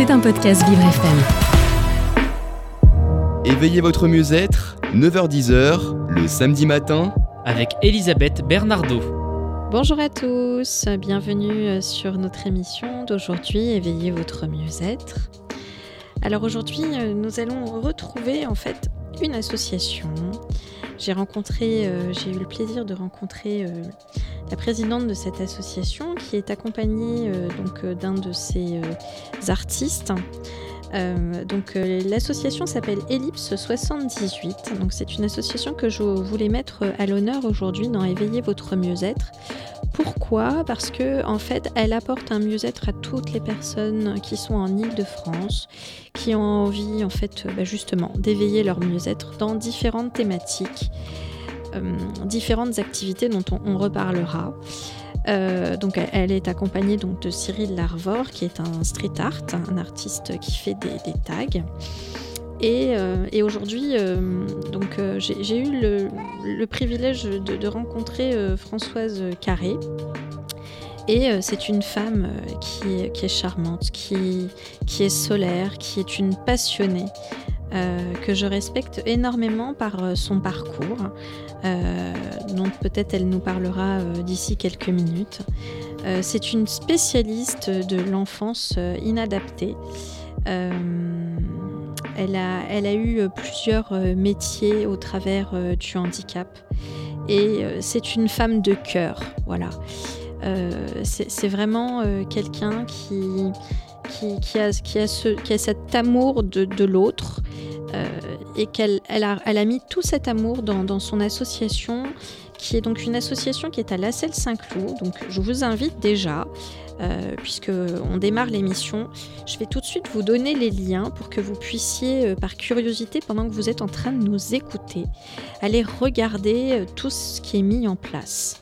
C'est un podcast Vivre FM. Éveillez votre mieux-être, 9h-10h, le samedi matin, avec Elisabeth Bernardo. Bonjour à tous, bienvenue sur notre émission d'aujourd'hui Éveillez votre mieux-être. Alors aujourd'hui, nous allons retrouver en fait une association. J'ai rencontré, euh, j'ai eu le plaisir de rencontrer euh, la présidente de cette association qui est accompagnée euh, donc d'un de ses artistes. donc l'association s'appelle Ellipse 78. Donc c'est une association que je voulais mettre à l'honneur aujourd'hui dans Éveiller votre mieux-être pourquoi Parce que en fait, elle apporte un mieux-être à toutes les personnes qui sont en Île-de-France, qui ont envie en fait bah, justement d'éveiller leur mieux-être dans différentes thématiques, euh, différentes activités dont on, reparlera. Euh, donc elle est accompagnée donc de Cyril Larvor qui est un street art, un artiste qui fait des, tags. Euh, et, aujourd'hui, donc j'ai eu le, privilège de, rencontrer euh, Françoise Carré. Et euh, c'est une femme euh, qui, est, charmante, qui, est solaire, qui est une passionnée, que je respecte énormément par son parcours, dont peut-être elle nous parlera d'ici quelques minutes. c'est une spécialiste de l'enfance inadaptée. Elle a, eu euh, plusieurs euh, métiers au travers euh, du handicap. Et c'est une femme de cœur, voilà. c'est vraiment quelqu'un qui, a, cet amour de, l'autre et qu'elle a, mis tout cet amour dans son association qui est donc une association qui est à La Saint-Cloud. Donc je vous invite déjà, euh, puisque on démarre l'émission, je vais tout de suite vous donner les liens pour que vous puissiez, euh, par curiosité, pendant que vous êtes en train de nous écouter, aller regarder euh, tout ce qui est mis en place.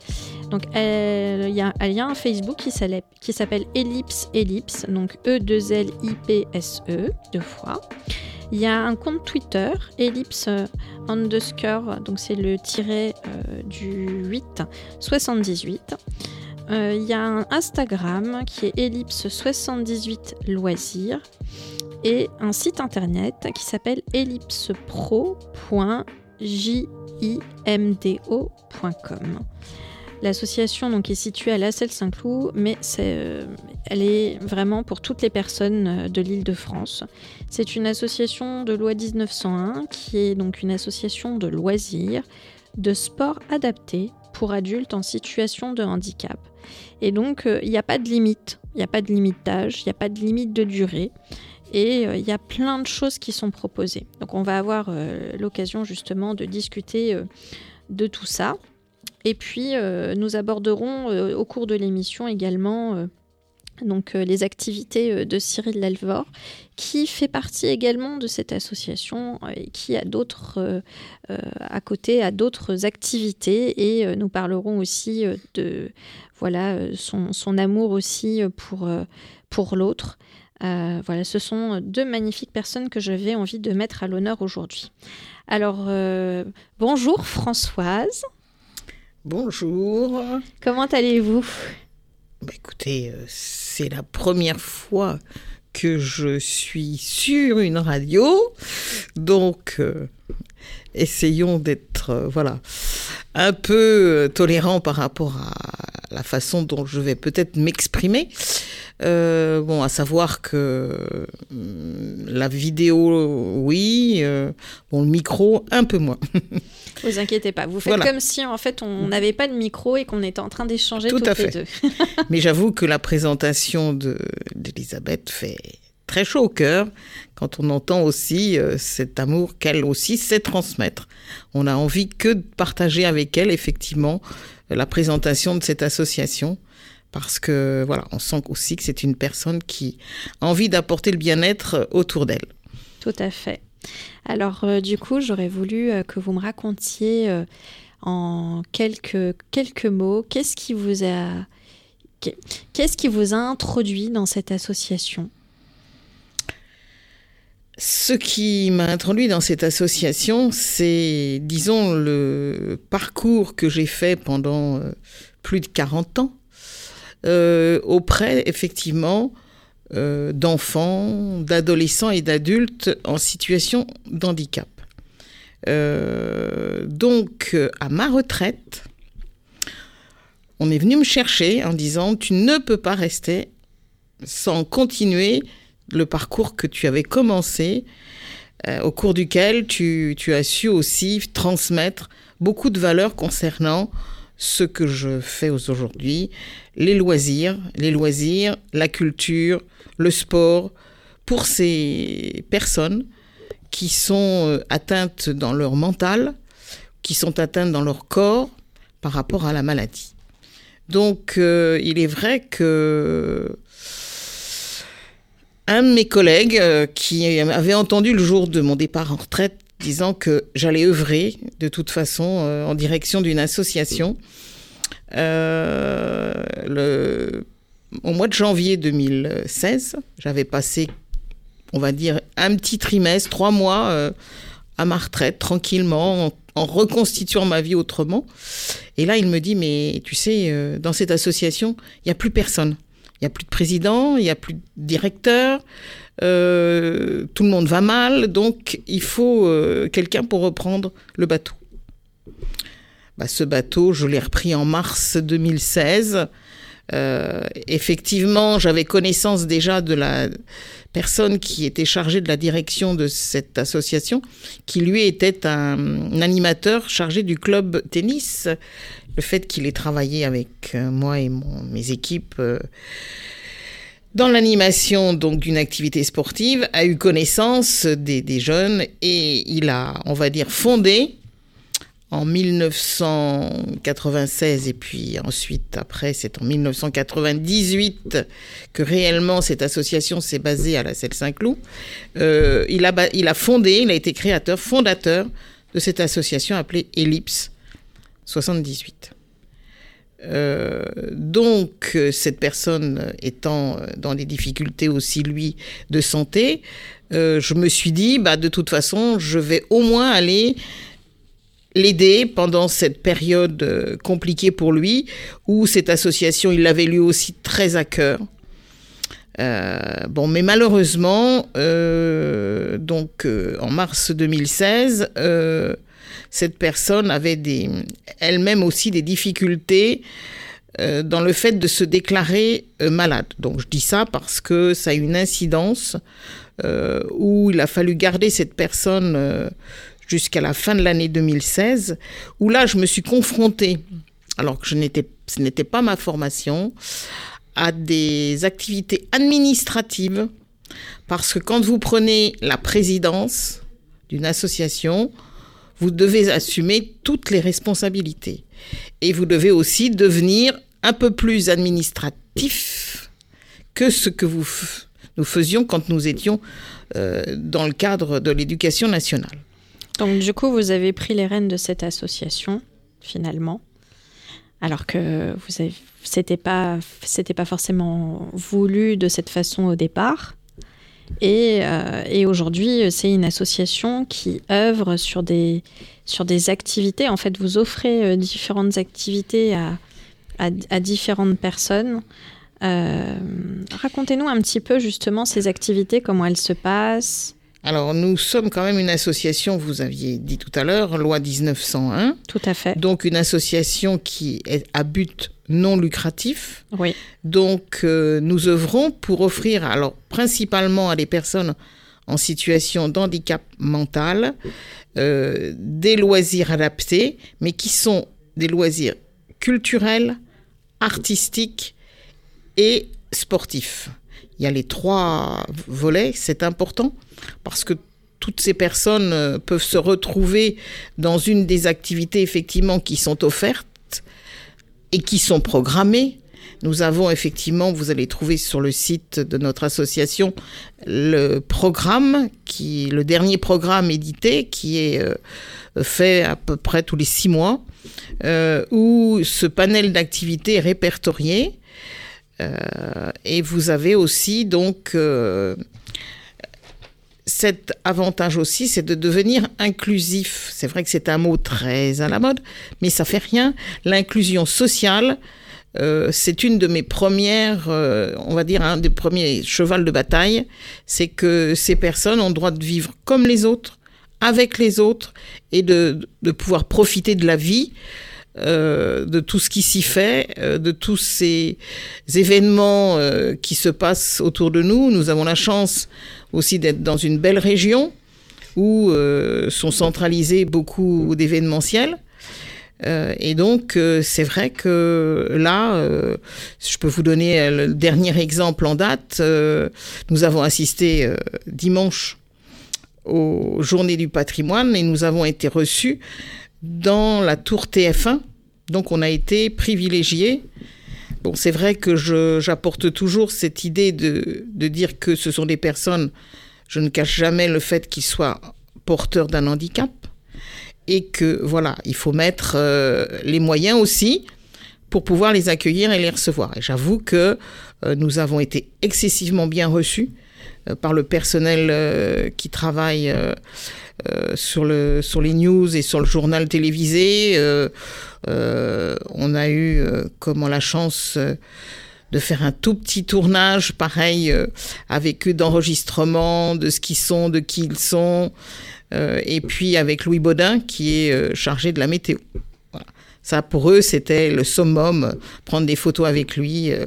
Donc il y, a un Facebook qui s'appelle Ellipse Ellipse, donc E2L-I-P-S-E, deux fois. Il y a un compte Twitter, ellipse underscore, donc c'est le tiret euh, du 8, 78. Euh, il y a un Instagram qui est ellipse 78 loisirs et un site internet qui s'appelle ellipsepro.jimdo.com. L'association donc est située à La Selle-Saint-Cloud, mais euh, elle est vraiment pour toutes les personnes euh, de l'île de France. C'est une association de loi 1901 qui est donc une association de loisirs, de sport adapté pour adultes en situation de handicap. Et donc euh, il n'y a pas de limite, il n'y a pas de limite d'âge, il n'y a pas de limite de durée. Et il y a plein de choses qui sont proposées. Donc on va avoir l'occasion justement de discuter de tout ça. Et puis, euh, nous aborderons euh, au cours de l'émission également euh, donc, les activités de Cyril Lalvor, qui fait partie également de cette association et qui a d'autres, à côté, a d'autres activités. Et nous parlerons aussi de voilà, son, son amour aussi pour, pour l'autre. voilà, ce sont deux magnifiques personnes que j'avais envie de mettre à l'honneur aujourd'hui. Alors, bonjour Françoise. Bonjour. Comment allez-vous? Écoutez, euh, c'est la première fois que je suis sur une radio, donc euh, essayons d'être euh, voilà un peu tolérant par rapport à la façon dont je vais peut-être m'exprimer. Euh, bon, à savoir que hum, la vidéo, oui, euh, bon, le micro, un peu moins. Vous inquiétez pas, vous faites comme si en fait on n'avait pas de micro et qu'on était en train d'échanger tout à fait. deux. Mais j'avoue que la présentation d'Elisabeth fait très chaud au cœur quand on entend aussi euh, cet amour qu'elle aussi sait transmettre. On a envie que de partager avec elle effectivement la présentation de cette association parce que voilà, on sent aussi que c'est une personne qui a envie d'apporter le bien-être autour d'elle. Tout à fait. Alors euh, du coup, j'aurais voulu euh, que vous me racontiez euh, en quelques, quelques mots qu'est-ce qui vous a qu'est-ce qui vous a introduit dans cette association? Ce qui m'a introduit dans cette association, c'est, disons, le parcours que j'ai fait pendant plus de 40 ans euh, auprès, effectivement, euh, d'enfants, d'adolescents et d'adultes en situation d'handicap. Euh, donc, à ma retraite, on est venu me chercher en disant tu ne peux pas rester sans continuer le parcours que tu avais commencé, euh, au cours duquel tu, as su aussi transmettre beaucoup de valeurs concernant ce que je fais aujourd'hui, les loisirs, les loisirs, la culture, le sport, pour ces personnes qui sont euh, atteintes dans leur mental, qui sont atteintes dans leur corps par rapport à la maladie. Donc, euh, il est vrai que un de mes collègues euh, qui avait entendu le jour de mon départ en retraite disant que j'allais œuvrer de toute façon en direction d'une association. le, au mois de janvier 2016, j'avais passé on va dire, un petit trimestre, trois mois euh, à ma retraite, tranquillement, en, reconstituant ma vie autrement. Et là, il me dit, mais tu sais, euh, dans cette association, il n'y a plus personne. Il n'y a plus de président, il n'y a plus de directeur, euh, tout le monde va mal, donc il faut quelqu'un pour reprendre le bateau. Bah, ce bateau, je l'ai repris en mars 2016. effectivement, j'avais connaissance déjà de la personne qui était chargée de la direction de cette association, qui lui était un, animateur chargé du club tennis. Le fait qu'il ait travaillé avec euh, moi et mes équipes euh, dans l'animation donc d'une activité sportive a eu connaissance des, jeunes et il a, on va dire, fondé en 1996 et puis ensuite après c'est en 1998 que réellement cette association s'est basée à la Selle Saint-Cloud. Euh, il, a, il a fondé, il a été créateur, fondateur de cette association appelée Ellipse 78. Euh, donc, cette personne étant dans des difficultés aussi, lui, de santé, euh, je me suis dit, bah, de toute façon, je vais au moins aller l'aider pendant cette période euh, compliquée pour lui, où cette association, il l'avait lui aussi très à cœur. Euh, bon, mais malheureusement, euh, donc en mars 2016, cette personne avait elle-même aussi des difficultés dans le fait de se déclarer malade. Donc je dis ça parce que ça a une incidence où il a fallu garder cette personne jusqu'à la fin de l'année 2016, où là, je me suis confrontée, alors que je ce n'était pas ma formation, à des activités administratives, parce que quand vous prenez la présidence d'une association, vous devez assumer toutes les responsabilités. Et vous devez aussi devenir un peu plus administratif que ce que nous faisions quand nous étions euh, dans le cadre de l'éducation nationale. Donc du coup, vous avez pris les rênes de cette association, finalement, alors que vous c'était pas, pas forcément voulu de cette façon au départ. Et, euh, et aujourd'hui, c'est une association qui œuvre sur des, sur des activités. En fait, vous offrez euh, différentes activités à, à, à différentes personnes. Euh, racontez-nous un petit peu justement ces activités, comment elles se passent. Alors, nous sommes quand même une association, vous aviez dit tout à l'heure, loi 1901. Tout à fait. Donc, une association qui est à but non lucratif. Oui. Donc, euh, nous œuvrons pour offrir, alors, principalement à des personnes en situation d'handicap mental, euh, des loisirs adaptés, mais qui sont des loisirs culturels, artistiques et sportifs. Il y a les trois volets, c'est important parce que toutes ces personnes euh, peuvent se retrouver dans une des activités effectivement qui sont offertes et qui sont programmées. Nous avons effectivement, vous allez trouver sur le site de notre association le programme, qui le dernier programme édité, qui est euh, fait à peu près tous les six mois, euh, où ce panel d'activités est répertorié. Et vous avez aussi donc cet avantage aussi, c'est de devenir inclusif. C'est vrai que c'est un mot très à la mode, mais ça fait rien. L'inclusion sociale euh, c'est une de mes premières, euh, on va dire, un des premiers chevals de bataille, c'est que ces personnes ont le droit de vivre comme les autres, avec les autres, et de, de pouvoir profiter de la vie, euh, de tout ce qui s'y fait, euh, de tous ces événements euh, qui se passent autour de nous. Nous avons la chance aussi d'être dans une belle région où sont centralisés beaucoup d'événementiels. Et donc, c'est vrai que là, je peux vous donner le dernier exemple en date. Nous avons assisté dimanche aux Journées du patrimoine et nous avons été reçus dans la tour TF1. Donc, on a été privilégiés. Bon, c'est vrai que j'apporte toujours cette idée de, de dire que ce sont des personnes, je ne cache jamais le fait qu'ils soient porteurs d'un handicap et que voilà, il faut mettre euh, les moyens aussi pour pouvoir les accueillir et les recevoir. Et j'avoue que euh, nous avons été excessivement bien reçus euh, par le personnel qui travaille euh, sur, le, sur les news et sur le journal télévisé. Euh, euh, on a eu euh, comment la chance de faire un tout petit tournage, pareil, avec eux d'enregistrement, de ce qu'ils sont, de qui ils sont, et puis avec Louis Baudin qui est chargé de la météo. Ça, pour eux, c'était le summum, prendre des photos avec lui. euh.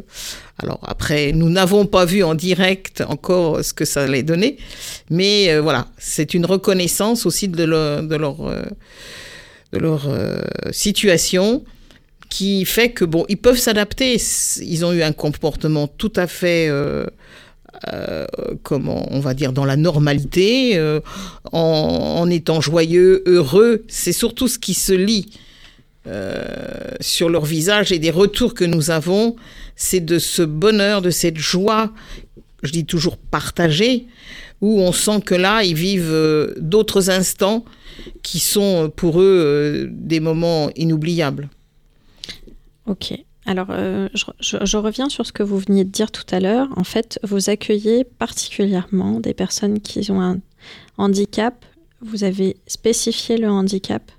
Alors après, nous n'avons pas vu en direct encore ce que ça allait donner, mais euh, voilà, c'est une reconnaissance aussi de leur, de leur, euh, de leur situation qui fait que bon, ils peuvent s'adapter. Ils ont eu un comportement tout à fait, comment on va dire, dans la normalité, en, en étant joyeux, heureux. C'est surtout ce qui se lit euh, sur leur visage et des retours que nous avons, c'est de ce bonheur, de cette joie, je dis toujours partagée, où on sent que là, ils vivent euh, d'autres instants qui sont euh, pour eux des moments inoubliables. Ok. Alors, je- je reviens sur ce que vous veniez de dire tout à l'heure. En fait, vous accueillez particulièrement des personnes qui ont un handicap. Vous avez spécifié le handicap.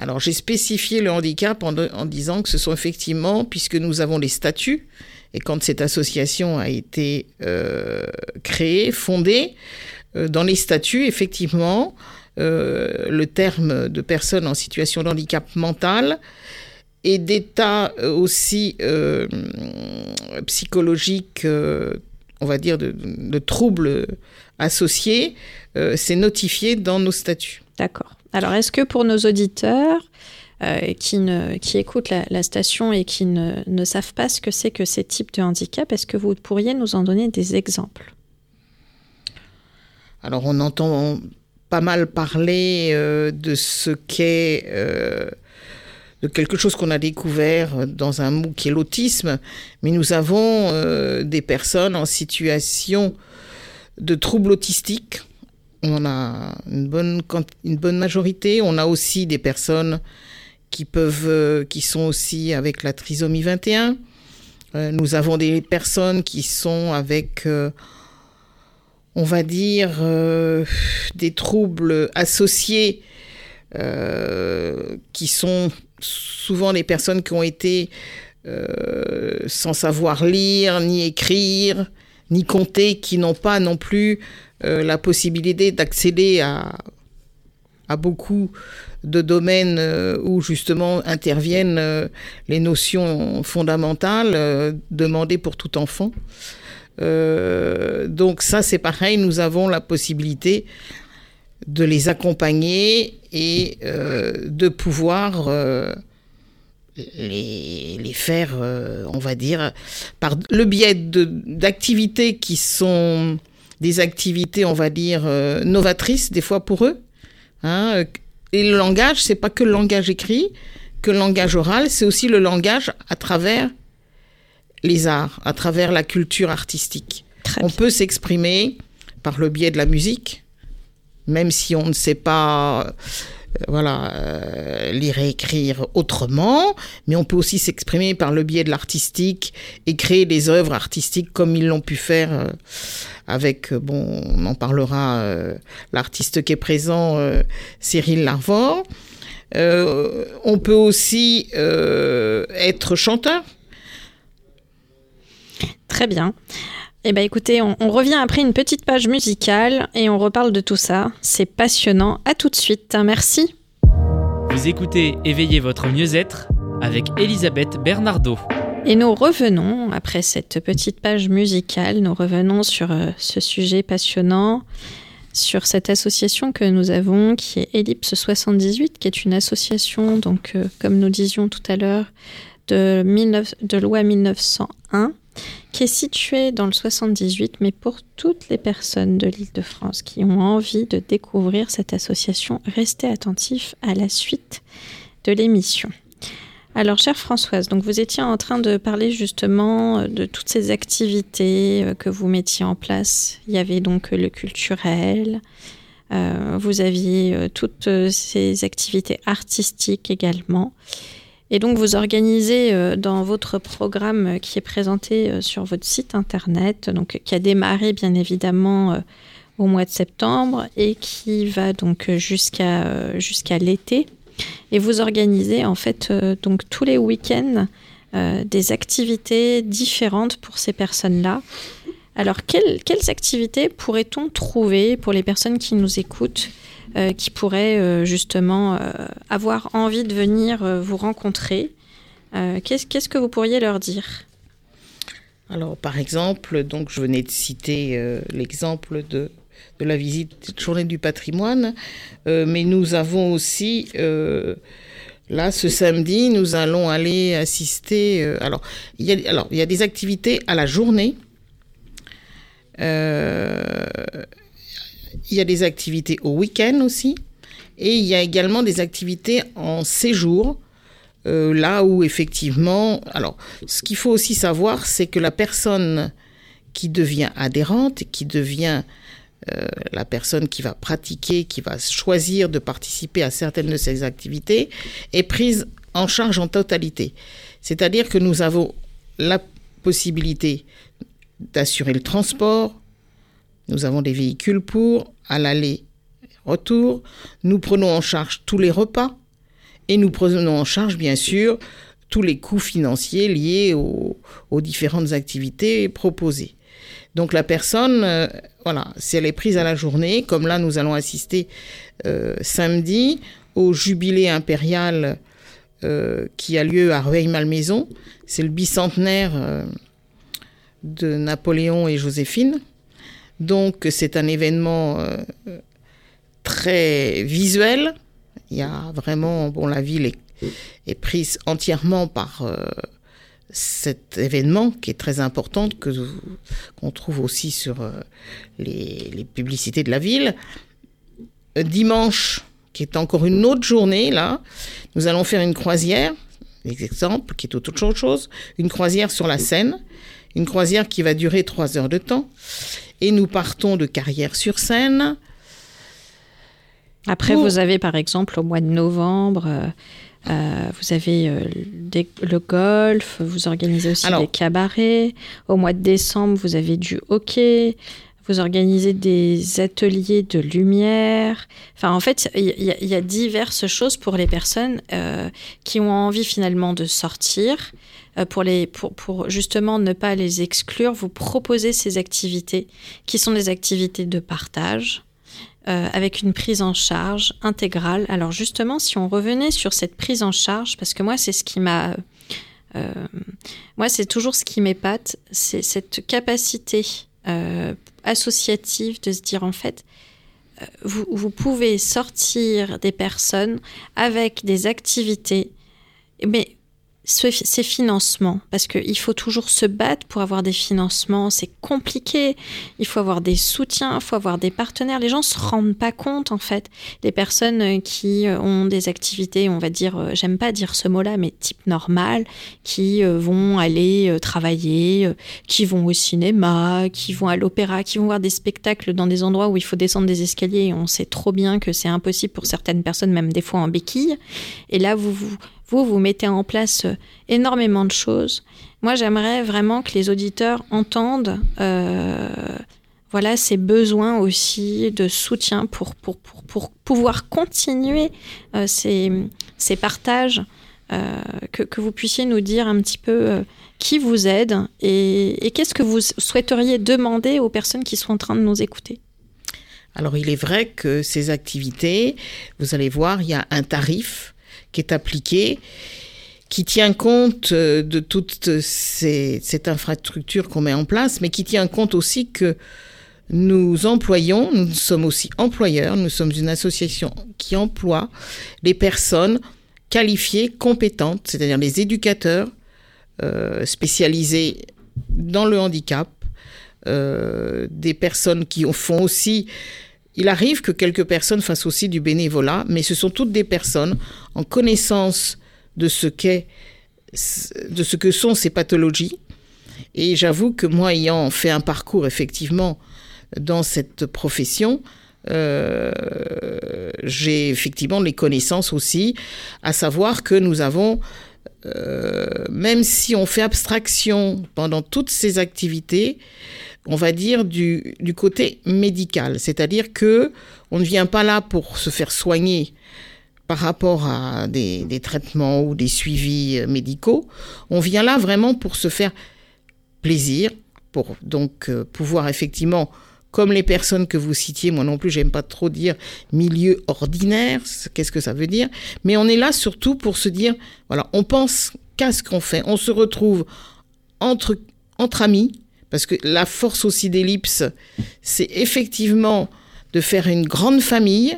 Alors j'ai spécifié le handicap en, disant que ce sont effectivement, puisque nous avons les statuts, et quand cette association a été euh, créée, fondée, euh, dans les statuts, effectivement, euh, le terme de personne en situation de handicap mental et d'état aussi psychologique, on va dire, de, de troubles associés, c'est notifié dans nos statuts. D'accord. Alors, est-ce que pour nos auditeurs euh, qui, écoutent la, station et qui ne, savent pas ce que c'est que ces types de handicap, est-ce que vous pourriez nous en donner des exemples? Alors on entend pas mal parler euh, de ce qu'est euh, de quelque chose qu'on a découvert dans un mot qui est l'autisme, mais nous avons des personnes en situation de troubles autistiques. On a une bonne, une bonne majorité. On a aussi des personnes qui peuvent, euh, qui sont aussi avec la trisomie 21. Euh, nous avons des personnes qui sont avec euh, on va dire, des troubles associés qui sont souvent des personnes qui ont été sans savoir lire, ni écrire, ni compter, qui n'ont pas non plus euh, la possibilité d'accéder à, à beaucoup de domaines euh, où justement interviennent euh, les notions fondamentales demandées pour tout enfant. Donc ça, c'est pareil, nous avons la possibilité de les accompagner et de pouvoir les, les faire, on va dire, par le biais d'activités qui sont des activités, on va dire, euh, novatrices des fois pour eux. Hein, euh, et le langage, c'est pas que le langage écrit, que le langage oral, c'est aussi le langage à travers les arts, à travers la culture artistique. Très On bien. peut s'exprimer par le biais de la musique, même si on ne sait pas voilà, euh, lire et écrire autrement, mais on peut aussi s'exprimer par le biais de l'artistique et créer des œuvres artistiques comme ils l'ont pu faire euh, avec, euh, bon, on en parlera, euh, l'artiste qui est présent, euh, Cyril Larvor. Euh, on peut aussi euh, être chanteur. Très bien. Eh bien écoutez, on, on revient après une petite page musicale et on reparle de tout ça. C'est passionnant. À tout de suite. Merci. Vous écoutez Éveillez votre mieux-être avec Elisabeth Bernardo. Et nous revenons, après cette petite page musicale, nous revenons sur euh, ce sujet passionnant, sur cette association que nous avons, qui est Ellipse 78, qui est une association, donc, euh, comme nous disions tout à l'heure, de, 19 de loi 1901, qui est située dans le 78, mais pour toutes les personnes de l'île de France qui ont envie de découvrir cette association, restez attentifs à la suite de l'émission. Alors, chère Françoise, donc vous étiez en train de parler justement euh, de toutes ces activités euh, que vous mettiez en place. Il y avait donc le culturel, euh, vous aviez euh, toutes euh, ces activités artistiques également. Et donc, vous organisez euh, dans votre programme euh, qui est présenté euh, sur votre site internet, donc qui a démarré bien évidemment au mois de septembre et qui va donc jusqu'à jusqu'à l'été. Et vous organisez en fait donc tous les week-ends des activités différentes pour ces personnes-là. Alors, quelles, activités pourrait-on trouver pour les personnes qui nous écoutent, euh, qui pourraient euh, justement euh, avoir envie de venir vous rencontrer Qu'est-ce que vous pourriez leur dire? Alors, par exemple, donc je venais de citer l'exemple de, de la visite de journée du patrimoine, mais nous avons aussi, là, ce samedi, nous allons aller assister. alors, il y a des activités à la journée. Euh, il y a des activités au week-end aussi. Et il y a également des activités en séjour. Euh, là où effectivement, alors ce qu'il faut aussi savoir, c'est que la personne qui devient adhérente, qui devient euh, la personne qui va pratiquer, qui va choisir de participer à certaines de ces activités, est prise en charge en totalité. C'est-à-dire que nous avons la possibilité d'assurer le transport, nous avons des véhicules pour, à l'aller-retour, nous prenons en charge tous les repas, et nous prenons en charge, bien sûr, tous les coûts financiers liés aux, différentes activités proposées. Donc la personne, euh, voilà, si elle est prise à la journée, comme là nous allons assister euh, samedi au jubilé impérial euh, qui a lieu à Rueil-Malmaison, c'est le bicentenaire de Napoléon et Joséphine. Donc c'est un événement euh, très visuel, il y a vraiment, bon, la ville est, prise entièrement par euh, cet événement qui est très important, que qu'on trouve aussi sur euh, les, publicités de la ville. Dimanche, qui est encore une autre journée, là, nous allons faire une croisière, exemple, qui est autre chose, une croisière sur la Seine, une croisière qui va durer trois heures de temps. Et nous partons de Carrière-sur-Seine. Après, Pour- vous avez par exemple au mois de novembre, euh, euh, vous avez euh, des- le golf, vous organisez aussi Alors- des cabarets. Au mois de décembre, vous avez du hockey. Vous organisez des ateliers de lumière. Enfin, en fait, il y, a- diverses choses pour les personnes euh, qui ont envie finalement de sortir. euh, pour, les, pour, pour justement ne pas les exclure, vous proposez ces activités qui sont des activités de partage euh, avec une prise en charge intégrale. Alors justement, si on revenait sur cette prise en charge, parce que moi, c'est ce qui m'a... moi, c'est toujours ce qui m'épate, c'est cette capacité associative de se dire, en fait, euh, vous, vous pouvez sortir des personnes avec des activités, mais ce- ces financements, parce qu'il faut toujours se battre pour avoir des financements, c'est compliqué, il faut avoir des soutiens, il faut avoir des partenaires. Les gens se rendent pas compte, en fait. Les personnes euh, qui euh, ont des activités, on va dire, euh, j'aime pas dire ce mot-là, mais type normal, qui vont aller travailler, qui vont au cinéma, qui vont à l'opéra, qui vont voir des spectacles dans des endroits où il faut descendre des escaliers. On sait trop bien que c'est impossible pour certaines personnes, même des fois en béquille. Et là, vous vous, vous, vous mettez en place euh, énormément de choses. Moi, j'aimerais vraiment que les auditeurs entendent euh, voilà, ces besoins aussi de soutien pour, pour, pour, pour pouvoir continuer euh, ces, ces partages que, vous puissiez nous dire un petit peu qui vous aide et qu'est-ce que vous souhaiteriez demander aux personnes qui sont en train de nous écouter? Alors il est vrai que ces activités, vous allez voir, il y a un tarif qui est appliqué qui tient compte euh, de toute cette infrastructure qu'on met en place, mais qui tient compte aussi que nous employons, nous sommes aussi employeurs, nous sommes une association qui emploie des personnes qualifiées, compétentes, c'est-à-dire les éducateurs euh, spécialisés dans le handicap, euh, des personnes qui font aussi... Il arrive que quelques personnes fassent aussi du bénévolat, mais ce sont toutes des personnes en connaissance de ce qu'est, de ce que sont ces pathologies. Et j'avoue que moi, ayant fait un parcours effectivement dans cette profession, euh, j'ai effectivement les connaissances aussi, à savoir que nous avons, euh, même si on fait abstraction pendant toutes ces activités, on va dire du, du côté médical, c'est-à-dire que on ne vient pas là pour se faire soigner par rapport à des, traitements ou des suivis euh, médicaux. On vient là vraiment pour se faire plaisir, pour donc euh, pouvoir effectivement, comme les personnes que vous citiez, moi non plus, j'aime pas trop dire milieu ordinaire, qu'est-ce que ça veut dire, mais on est là surtout pour se dire, voilà, on pense qu'à ce qu'on fait, on se retrouve entre, entre amis, parce que la force aussi d'Ellipse, c'est effectivement de faire une grande famille,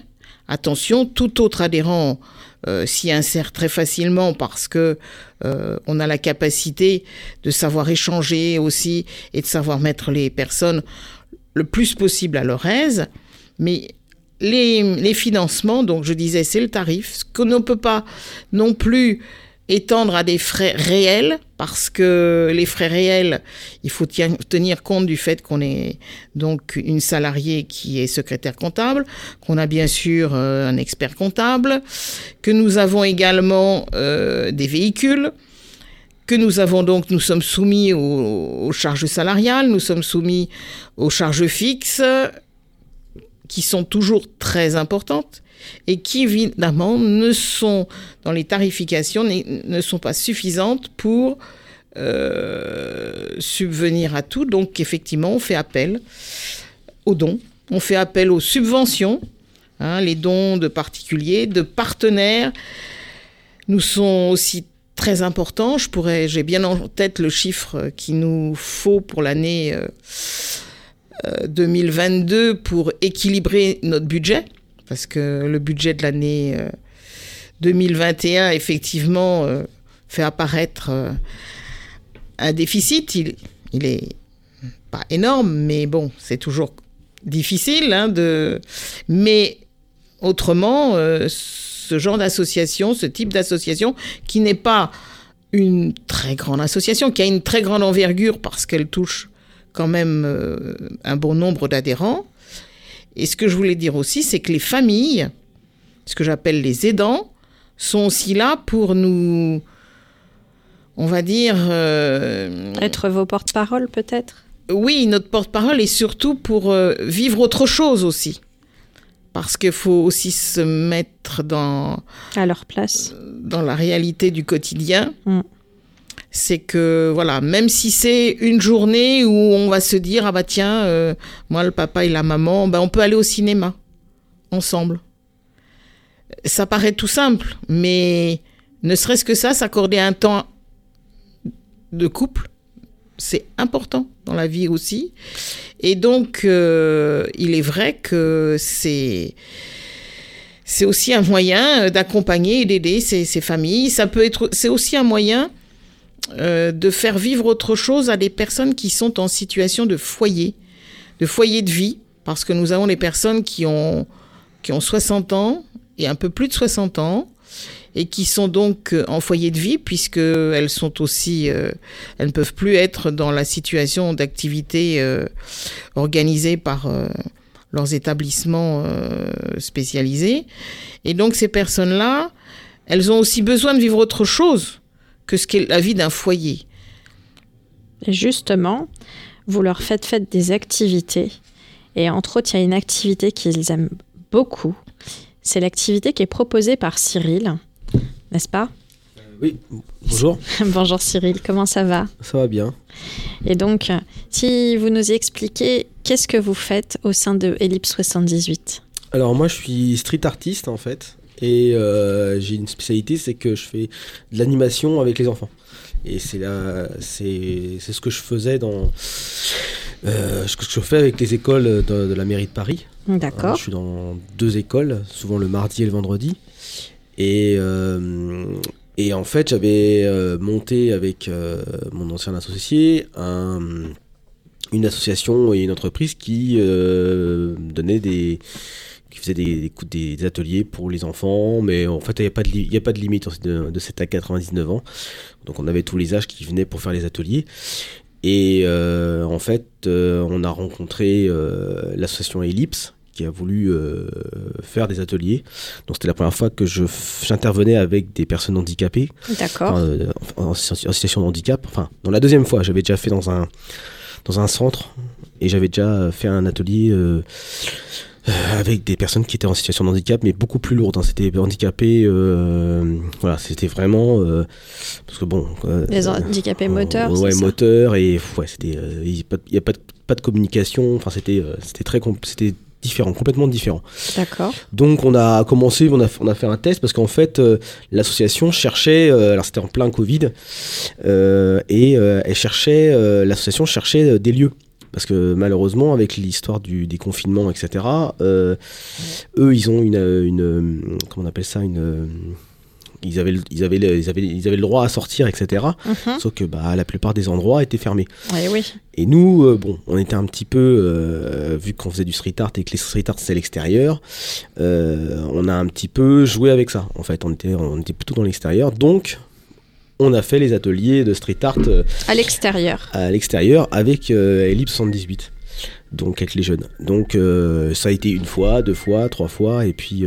Attention, tout autre adhérent euh, s'y insère très facilement parce que euh, on a la capacité de savoir échanger aussi et de savoir mettre les personnes le plus possible à leur aise. Mais les, financements, donc je disais, c'est le tarif. Ce qu'on ne peut pas non plus étendre à des frais réels, parce que les frais réels, il faut tenir compte du fait qu'on est donc une salariée qui est secrétaire comptable, qu'on a bien sûr euh, un expert comptable, que nous avons également euh, des véhicules, que nous avons donc, nous sommes soumis aux, charges salariales, nous sommes soumis aux charges fixes, qui sont toujours très importantes et qui évidemment ne sont dans les tarifications ne sont pas suffisantes pour euh, subvenir à tout. Donc effectivement, on fait appel aux dons, on fait appel aux subventions, hein, les dons de particuliers, de partenaires, nous sont aussi très importants. Je pourrais, j'ai bien en tête le chiffre qu'il nous faut pour l'année 2022 euh, pour équilibrer notre budget parce que le budget de l'année 2021, euh, effectivement, euh, fait apparaître euh, un déficit. Il, il est pas énorme, mais bon, c'est toujours difficile hein, de. Mais autrement, ce genre d'association, ce type d'association, qui n'est pas une très grande association, qui a une très grande envergure parce qu'elle touche quand même un bon nombre d'adhérents, et ce que je voulais dire aussi, c'est que les familles, ce que j'appelle les aidants, sont aussi là pour nous, on va dire... Euh, Être vos porte-parole peut-être? Oui, notre porte-parole et surtout pour euh, vivre autre chose aussi. Parce qu'il faut aussi se mettre dans... À leur place. Dans la réalité du quotidien. Mm c'est que voilà, même si c'est une journée où on va se dire ah bah tiens, euh, moi le papa et la maman, bah on peut aller au cinéma ensemble. Ça paraît tout simple, mais ne serait-ce que ça, s'accorder un temps de couple, c'est important dans la vie aussi. Et donc, euh, il est vrai que c'est c'est aussi un moyen d'accompagner et d'aider ces, ces, familles. Ça peut être, c'est aussi un moyen euh, de faire vivre autre chose à des personnes qui sont en situation de foyer, de foyer de vie, parce que nous avons des personnes qui ont, qui ont 60 ans et un peu plus de 60 ans, et qui sont donc euh, en foyer de vie, puisqu'elles sont aussi, euh, elles ne peuvent plus être dans la situation d'activité organisée par leurs établissements spécialisés. Et donc ces personnes-là, elles ont aussi besoin de vivre autre chose que ce qu'est la vie d'un foyer. Justement, vous leur faites, faites des activités. Et entre autres, il y a une activité qu'ils aiment beaucoup. C'est l'activité qui est proposée par Cyril, n'est-ce pas Oui, bonjour. Bonjour Cyril, comment ça va Ça va bien. Et donc, si vous nous expliquez qu'est-ce que vous faites au sein de Ellipse 78 Alors moi je suis street artiste en fait. Et euh, j'ai une spécialité, c'est que je fais de l'animation avec les enfants. Et c'est là, c'est, c'est ce que je faisais dans, euh, ce que je fais avec les écoles de, de la mairie de Paris. D'accord. je suis dans deux écoles, souvent le mardi et le vendredi. Et, euh, et en fait, j'avais euh, monté avec euh, mon ancien associé un, une association et une entreprise qui donnait des qui faisait des, ateliers pour les enfants, mais en fait, il n'y a, pas de de limite de, de 7 à 99 ans. Donc, on avait tous les âges qui venaient pour faire les ateliers. Et en fait, on a rencontré l'association Ellipse qui a voulu euh, faire des ateliers. Donc, c'était la première fois que je j'intervenais avec des personnes handicapées D'accord. euh, en, en situation de handicap. Enfin, dans la deuxième fois, j'avais déjà fait dans un, dans un centre et j'avais déjà fait un atelier euh, euh, avec des personnes qui étaient en situation de handicap, mais beaucoup plus lourdes. hein. C'était handicapé, euh, voilà, c'était vraiment. euh, parce que bon. euh, Les euh, handicapés moteurs, Ouais, c'est ça moteur et ouais, c'était. euh, Il n'y a, pas de- il y a pas de, pas de communication. Enfin, c'était euh, c'était très. C'était différent, complètement différent. D'accord. Donc on a commencé, on a, on a fait un test parce qu'en fait euh, l'association cherchait, euh, alors c'était en plein Covid, euh, et elle cherchait, l'association cherchait des lieux. Parce que malheureusement, avec l'histoire du des confinements, etc., eux, ils ont une, une, comment on appelle ça, une, ils avaient, le- ils avaient, le- ils avaient, ils avaient le droit à sortir, etc. Mhm. Sauf que bah, la plupart des endroits étaient fermés. Oui. Et nous, euh, bon, on était un petit peu, euh, vu qu'on faisait du street art et que les street art c'est l'extérieur, euh, on a un petit peu joué avec ça. En fait, on était, on était plutôt dans l'extérieur. Donc, on a fait les ateliers de street art À l'extérieur. à l'extérieur avec Ellipse 78. Donc, avec les jeunes. Donc, ça a été une fois, deux fois, trois fois, et puis.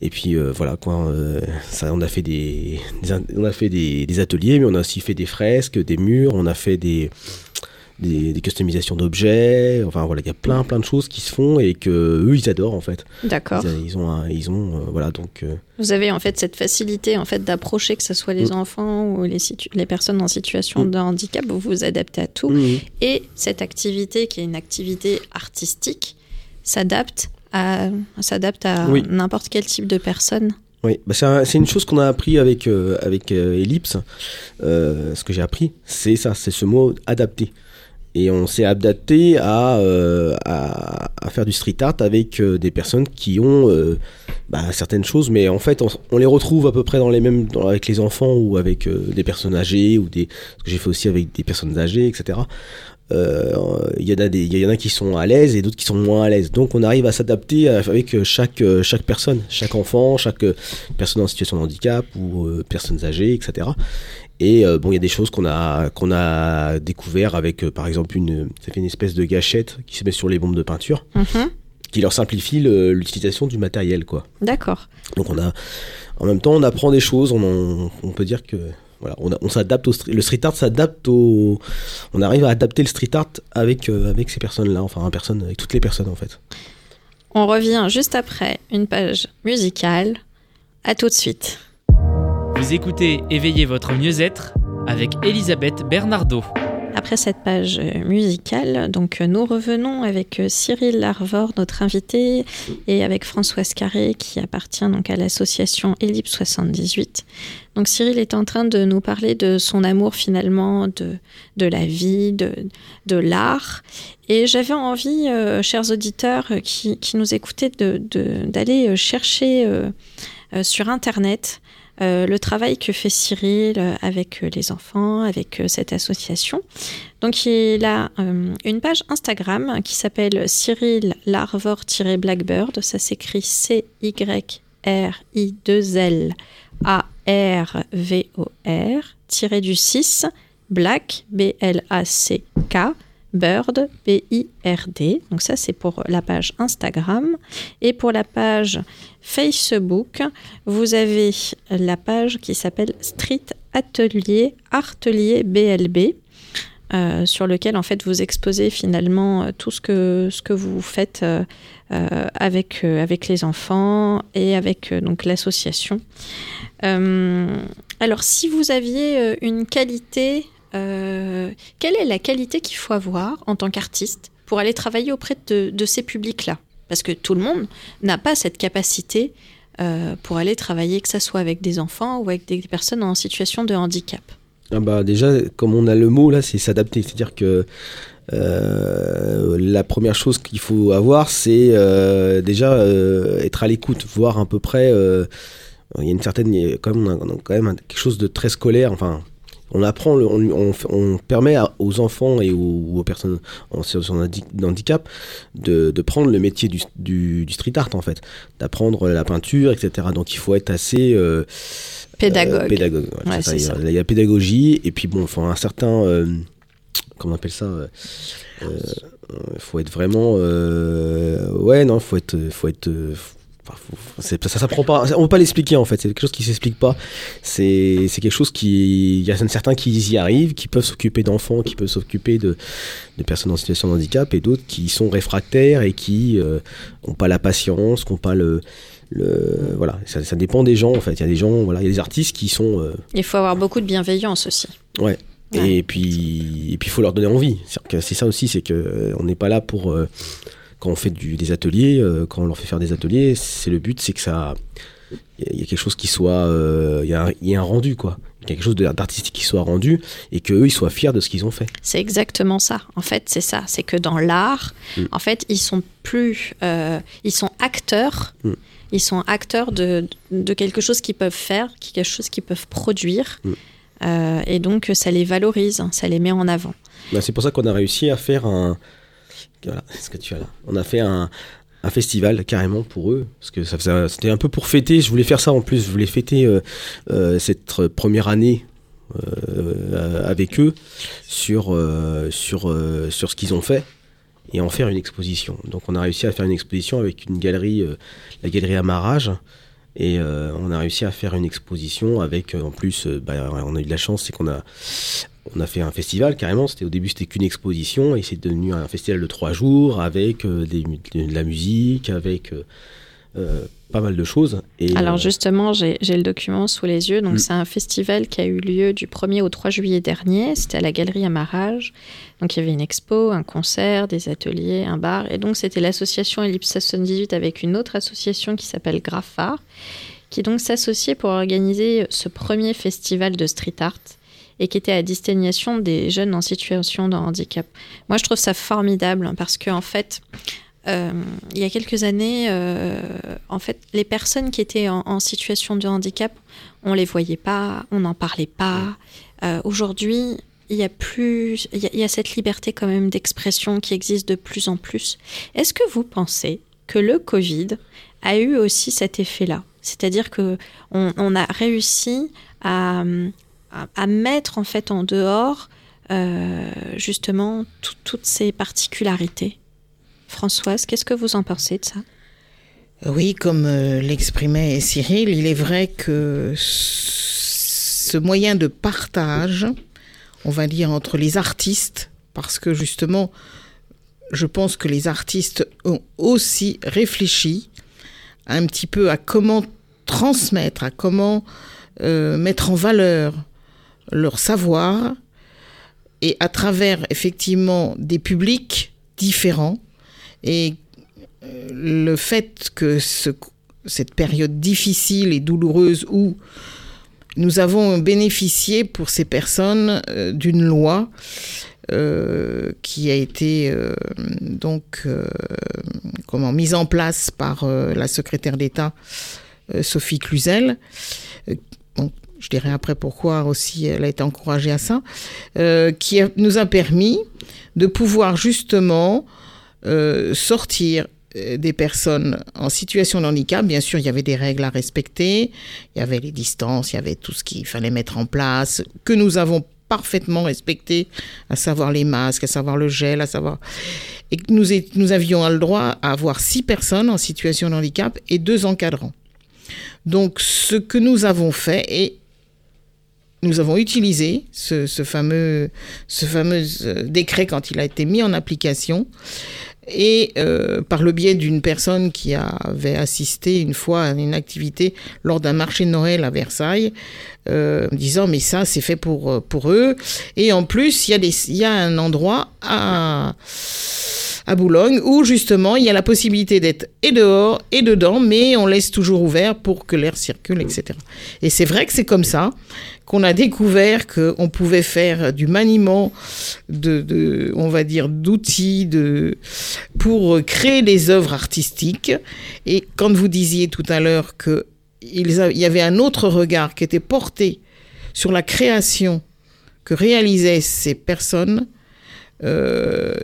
Et puis euh, voilà quoi, euh, ça, on a fait des, des- on a fait des, des ateliers, mais on a aussi fait des fresques, des murs, on a fait des, des, des customisations d'objets. Enfin voilà, il y a plein plein de choses qui se font et que eux ils adorent en fait. D'accord. Ils, ils ont, un- ils ont euh, voilà donc Vous avez en fait cette facilité en fait d'approcher que ce soit les enfants ou les, les personnes en situation Mm. de handicap, vous vous adaptez à tout. mhm. Et cette activité qui est une activité artistique s'adapte à s'adapte à Oui. n'importe quel type de personne. Oui, bah c'est un- c'est une chose qu'on a appris avec, euh, avec euh, Ellipse. Euh, ce que j'ai appris, c'est ça, c'est ce mot adapté. Et on s'est adapté à, euh, à, à faire du street art avec des personnes qui ont bah, certaines choses, mais en fait, on, on les retrouve à peu près dans les mêmes, dans- avec les enfants ou avec des personnes âgées ou des. Ce que j'ai fait aussi avec des personnes âgées, etc. Euh, Il y en a des, il y en a qui sont à l'aise et d'autres qui sont moins à l'aise. Donc on arrive à s'adapter avec euh, chaque euh, chaque personne, chaque enfant, chaque personne en situation de handicap ou personnes âgées, etc. Et euh, bon, il y a des choses qu'on a qu'on a découvert avec, euh, par exemple, une ça fait une espèce de gâchette qui se met sur les bombes de peinture, Mhm. qui leur simplifie l'utilisation du matériel, quoi. D'accord. Donc on a, en même temps, on apprend des choses. On, en- on peut dire que voilà, on, a- on s'adapte au street, le street art s'adapte au, on arrive à adapter le street art avec euh, avec ces personnes-là, enfin, personne, avec toutes les personnes en fait. On revient juste après une page musicale. À tout de suite. Vous écoutez Éveillez votre mieux-être avec Elisabeth Bernardo. Après cette page euh, musicale, donc euh, nous revenons avec euh, Cyril Larvor, notre invité, et avec Françoise Carré, qui appartient donc à l'association Ellipse 78. Donc Cyril est en train de nous parler de son amour finalement de, la vie, de, l'art. Et j'avais envie, chers auditeurs qui, nous écoutaient, d'aller chercher sur Internet euh, le travail que fait Cyril euh, avec euh, les enfants, avec cette association. Donc il a une page Instagram qui s'appelle Cyril Larvor-Blackbird. Ça s'écrit C-Y-R-I-2-L A-R-V-O-R tiré du 6 Black B-L-A-C-K Bird B-I-R-D. Donc ça c'est pour la page Instagram. Et pour la page Facebook, vous avez la page qui s'appelle Street Atelier Artelier BLB. euh, sur lequel en fait vous exposez finalement euh, tout ce que, ce que vous faites euh, avec, les enfants et avec l'association. Alors, si vous aviez une qualité, euh, quelle est la qualité qu'il faut avoir en tant qu'artiste pour aller travailler auprès de, ces publics-là? Parce que tout le monde n'a pas cette capacité euh, pour aller travailler, que ce soit avec des enfants ou avec des personnes en situation de handicap. Ah bah déjà, comme on a le mot là, c'est s'adapter. C'est-à-dire que euh, la première chose qu'il faut avoir, c'est déjà être à l'écoute, voir à peu près. il y a une certaine, quand même, quand même quelque chose de très scolaire. Enfin, on apprend, le- on, on, fait- on permet à- aux enfants et aux, aux personnes en situation d'handi- d'handicap de, de prendre le métier du, du, du street art en fait, d'apprendre la peinture, etc. Donc il faut être assez euh, Pédagogue. euh, pédagogue, ouais, Ouais, c'est ça. c'est Il y a-. Il y pédagogie et puis bon, il faut un certain, euh, comment on appelle ça euh, euh, faut être vraiment, ouais, non, faut être, faut être, enfin, faut- ça, ça s'apprend pas, on peut pas l'expliquer en fait. C'est quelque chose qui s'explique pas. C'est, c'est quelque chose qui, il y a certains qui y arrivent, qui peuvent s'occuper d'enfants, qui peuvent s'occuper de, de personnes en situation de handicap, et d'autres qui sont réfractaires et qui euh, ont pas la patience, qui ont pas le le, voilà, ça, ça dépend des gens en fait. Il y a des gens, voilà, il y a des artistes qui sont, euh, Il faut avoir beaucoup de bienveillance aussi. Ouais. Ouais. Et puis, et puis, il faut leur donner envie. C'est ça aussi, c'est que euh, on n'est pas là pour euh, quand on fait du, des ateliers, euh, quand on leur fait faire des ateliers, c'est le but, c'est que ça, il y, a- quelque chose qui soit, euh, il y, a un- il y a un rendu quoi, quelque chose d'artistique qui soit rendu et que eux ils soient fiers de ce qu'ils ont fait. C'est exactement ça. En fait, c'est ça. C'est que dans l'art, Mm. en fait, ils sont plus, euh, ils sont acteurs. Mm. Ils sont acteurs de, de quelque chose qu'ils peuvent faire, quelque chose qu'ils peuvent produire. Mm. Euh, et donc, ça les valorise, ça les met en avant. Bah, c'est pour ça qu'on a réussi à faire un, voilà, ce que tu as là. On a fait un, festival carrément pour eux, parce que c'était un peu pour fêter. Je voulais faire ça en plus. Je voulais fêter euh, euh, cette première année euh, avec eux sur ce qu'ils ont fait et en faire une exposition. Donc on a réussi à faire une exposition avec une galerie, la galerie Amarage. Et on a réussi à faire une exposition avec, en plus, bah, on a eu de la chance, c'est qu'on a, on a fait un festival carrément. C'était au début c'était qu'une exposition et c'est devenu un festival de trois jours avec euh, des de la musique, avec euh, euh, pas mal de choses. Et, Alors justement, j'ai j'ai le document sous les yeux. Donc Mm. c'est un festival qui a eu lieu du 1er au 3 juillet dernier. C'était à la Galerie Amarage. Donc il y avait une expo, un concert, des ateliers, un bar. Et donc c'était l'association Ellipse 78 avec une autre association qui s'appelle Graffard, qui donc s'associait pour organiser ce premier festival de street art et qui était à destination des jeunes en situation de handicap. Moi je trouve ça formidable hein, parce qu'en en fait... Euh, il y a quelques années, euh, en fait, les personnes qui étaient en, en situation de handicap, on les voyait pas, on n'en parlait pas. Euh, Aujourd'hui, il y a plus, il y, a- il y a cette liberté quand même d'expression qui existe de plus en plus. Est-ce que vous pensez que le Covid a eu aussi cet effet-là? C'est-à-dire que on, on a réussi à, à, mettre en fait en dehors euh, justement tout- toutes ces particularités. Françoise, qu'est-ce que vous en pensez de ça? Oui, comme euh, l'exprimait Cyril, il est vrai que ce moyen de partage, on va dire entre les artistes, parce que justement, je pense que les artistes ont aussi réfléchi un petit peu à comment transmettre, à comment euh, mettre en valeur leur savoir, et à travers effectivement des publics différents, et euh, le fait que ce- cette période difficile et douloureuse où nous avons bénéficié pour ces personnes euh, d'une loi euh, qui a été donc comment mise en place par la secrétaire d'État Sophie Cluzel. Je dirais après pourquoi aussi elle a été encouragée à ça, euh, qui nous a permis de pouvoir justement euh, sortir euh, des personnes en situation de handicap. Bien sûr, il y avait des règles à respecter, il y avait les distances, il y avait tout ce qu'il fallait mettre en place, que nous avons parfaitement respecté, à savoir les masques, à savoir le gel, à savoir... Et nous, nous avions le droit à avoir six personnes en situation de handicap et deux encadrants. Donc, ce que nous avons fait, et nous avons utilisé ce, ce fameux, ce fameux euh, décret quand il a été mis en application, et euh, par le biais d'une personne qui avait assisté une fois à une activité lors d'un marché de Noël à Versailles, euh, disant mais ça c'est fait pour, euh, pour eux. Et en plus, il y, a des, il y a un endroit à, à Boulogne où justement il y a la possibilité d'être et dehors et dedans, mais on laisse toujours ouvert pour que l'air circule, etc. Et c'est vrai que c'est comme ça qu'on a découvert qu'on pouvait faire du maniement de, on va dire, d'outils de, pour créer des œuvres artistiques. Et quand vous disiez tout à l'heure que il y avait un autre regard qui était porté sur la création que réalisaient ces personnes, euh,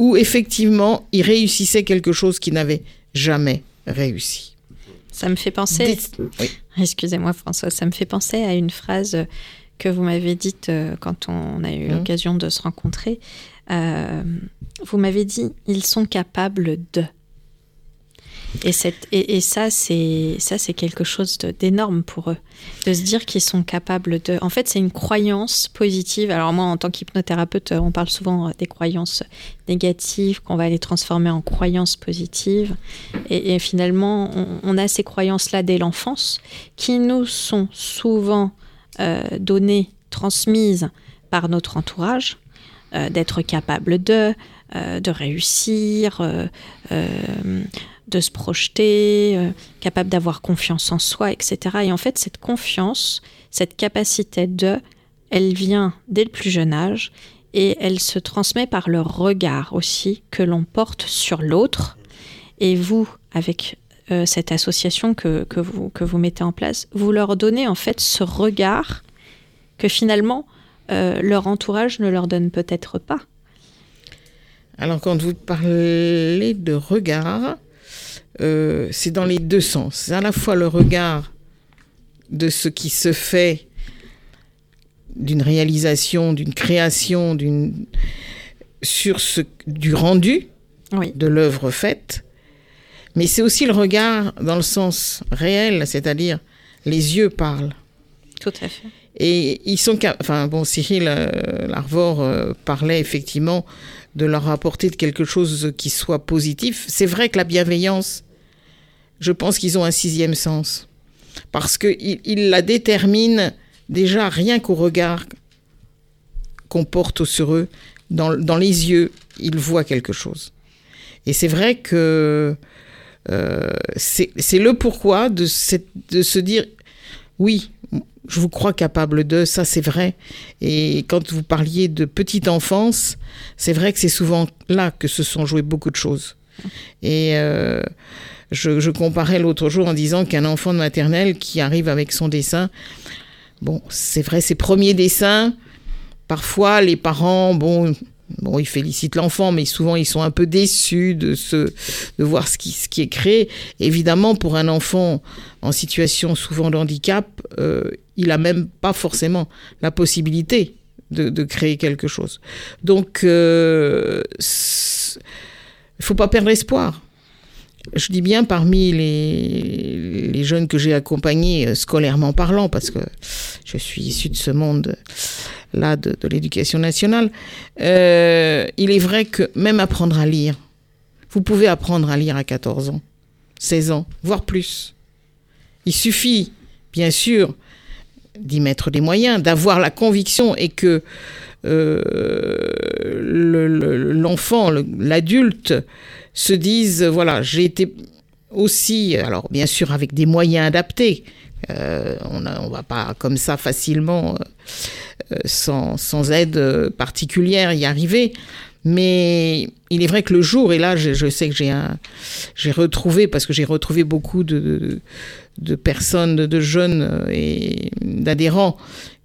où effectivement ils réussissaient quelque chose qui n'avait jamais réussi. Ça me fait penser. Oui. Excusez-moi François, ça me fait penser à une phrase que vous m'avez dite euh, quand on a eu Mhm. l'occasion de se rencontrer. Euh, vous m'avez dit ils sont capables de. Et, ça, c'est quelque chose d'énorme pour eux, de se dire qu'ils sont capables de. En fait, c'est une croyance positive. Alors moi, en tant qu'hypnothérapeute, on parle souvent euh, des croyances négatives qu'on va les transformer en croyances positives. Et, finalement, on, a ces croyances-là dès l'enfance qui nous sont souvent euh, données, transmises par notre entourage, euh, d'être capable de, de réussir, de se projeter, euh, capable d'avoir confiance en soi, etc. Et en fait, cette confiance, cette capacité de, elle vient dès le plus jeune âge et elle se transmet par le regard aussi que l'on porte sur l'autre. Et vous, avec euh, cette association que, que, vous, que vous mettez en place, vous leur donnez en fait ce regard que finalement euh, leur entourage ne leur donne peut-être pas. Alors quand vous parlez de regard, euh, c'est dans les deux sens. C'est à la fois le regard de ce qui se fait d'une réalisation, d'une création, d'une sur ce du rendu Oui. de l'œuvre faite, mais c'est aussi le regard dans le sens réel, c'est-à-dire les yeux parlent. Tout à fait. Et ils sont, enfin bon, Cyril euh, Larvor euh, parlait effectivement de leur apporter quelque chose qui soit positif. C'est vrai que la bienveillance, je pense qu'ils ont un sixième sens, parce qu'ils ils la déterminent déjà rien qu'au regard qu'on porte sur eux, dans, dans les yeux, ils voient quelque chose. Et c'est vrai que euh, c'est le pourquoi de, de se dire, oui, je vous crois capable de, ça c'est vrai. Et quand vous parliez de petite enfance, c'est vrai que c'est souvent là que se sont jouées beaucoup de choses. Et euh, je, je comparais l'autre jour en disant qu'un enfant de maternelle qui arrive avec son dessin, bon, c'est vrai, ses premiers dessins, parfois les parents, bon, bon ils félicitent l'enfant, mais souvent ils sont un peu déçus de, ce, de voir ce qui, ce qui est créé. Évidemment, pour un enfant en situation souvent de handicap, euh, il n'a même pas forcément la possibilité de, de créer quelque chose. Donc, euh, il ne faut pas perdre espoir. Je dis bien parmi les, les jeunes que j'ai accompagnés euh, scolairement parlant, parce que je suis issu de ce monde-là de, de l'éducation nationale, euh, il est vrai que même apprendre à lire, vous pouvez apprendre à lire à 14 ans, 16 ans, voire plus. Il suffit, bien sûr, d'y mettre des moyens, d'avoir la conviction et que euh, le- le- l'enfant, le- l'adulte se dise, voilà, j'ai été aussi, alors bien sûr avec des moyens adaptés, euh, on ne va pas comme ça facilement, euh, euh, sans, sans aide euh, particulière, y arriver. Mais il est vrai que le jour, et là je, je sais que j'ai j'ai retrouvé, parce que j'ai retrouvé beaucoup de, de, personnes, de, de jeunes et d'adhérents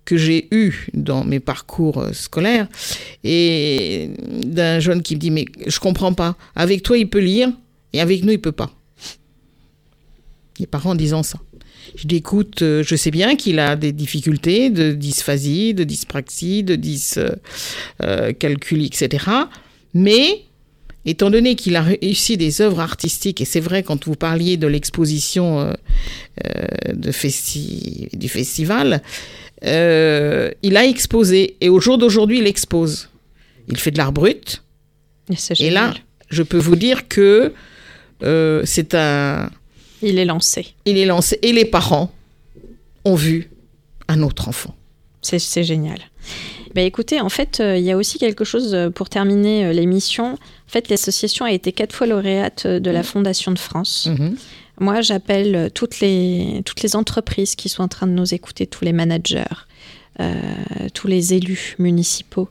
que j'ai eu dans mes parcours euh, scolaires, et d'un jeune qui me dit, mais je comprends pas, avec toi il peut lire, et avec nous il peut pas. Les parents disant ça. Je dis, écoute, euh, je sais bien qu'il a des difficultés de dysphasie, de dyspraxie, de dyscalcul, etc. Mais, étant donné qu'il a réussi des œuvres artistiques, et c'est vrai quand vous parliez de l'exposition euh, euh, de festi- du festival, euh, il a exposé, et au jour d'aujourd'hui, il expose. Il fait de l'art brut, Et, et là, je peux vous dire que c'est un. Il est lancé. Il est lancé et les parents ont vu un autre enfant. C'est génial. Bah, écoutez, en fait, euh, il y a aussi quelque chose euh, pour terminer euh, l'émission. En fait, l'association a été quatre fois lauréate de la Fondation de France. Mhm. Moi, j'appelle toutes les, toutes les entreprises qui sont en train de nous écouter, tous les managers, euh, tous les élus municipaux,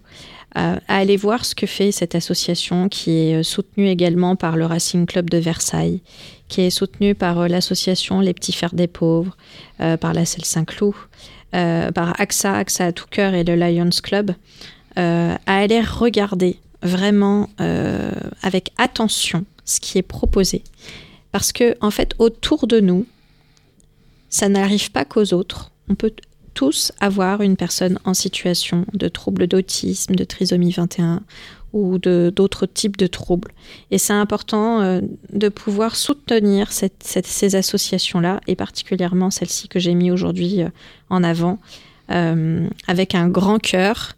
euh, à aller voir ce que fait cette association qui est soutenue également par le Racing Club de Versailles, qui est soutenue par l'association Les Petits Fers des Pauvres, euh, par la Selle Saint-Cloud, euh, par AXA, AXA à tout cœur et le Lions Club, euh, à aller regarder vraiment euh, avec attention ce qui est proposé. Parce que, en fait, autour de nous, ça n'arrive pas qu'aux autres. On peut tous avoir une personne en situation de trouble d'autisme, de trisomie 21 ou d'autres types de troubles. Et c'est important euh, de pouvoir soutenir ces associations-là, et particulièrement celle-ci que j'ai mis aujourd'hui euh, en avant, euh, avec un grand cœur.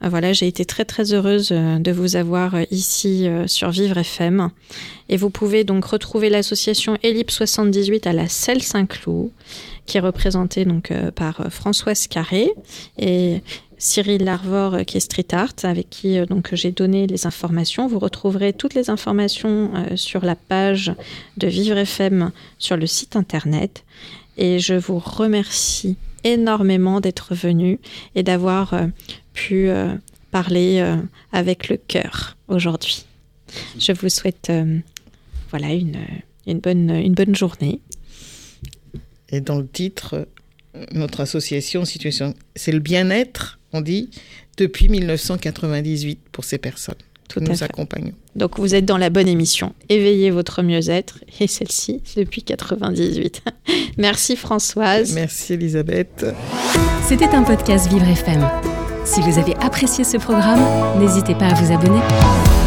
Voilà, j'ai été très très heureuse de vous avoir ici sur Vivre FM. Et vous pouvez donc retrouver l'association Ellipse 78 à la Selle Saint-Cloud, qui est représentée donc par Françoise Carré et Cyril Larvor, euh, qui est street art, avec qui euh, donc j'ai donné les informations. Vous retrouverez toutes les informations euh, sur la page de Vivre FM sur le site internet. Et je vous remercie énormément d'être venu et d'avoir pu parler avec le cœur aujourd'hui. Je vous souhaite euh, voilà une, une, bonne, une bonne journée. Et dans le titre, notre association, situation, c'est le bien-être, on dit, depuis 1998 pour ces personnes Tout à nous fait. accompagnons. Donc vous êtes dans la bonne émission. Éveillez votre mieux-être et celle-ci depuis 98. Merci Françoise. Merci Elisabeth. C'était un podcast Vivre FM. Si vous avez apprécié ce programme, n'hésitez pas à vous abonner.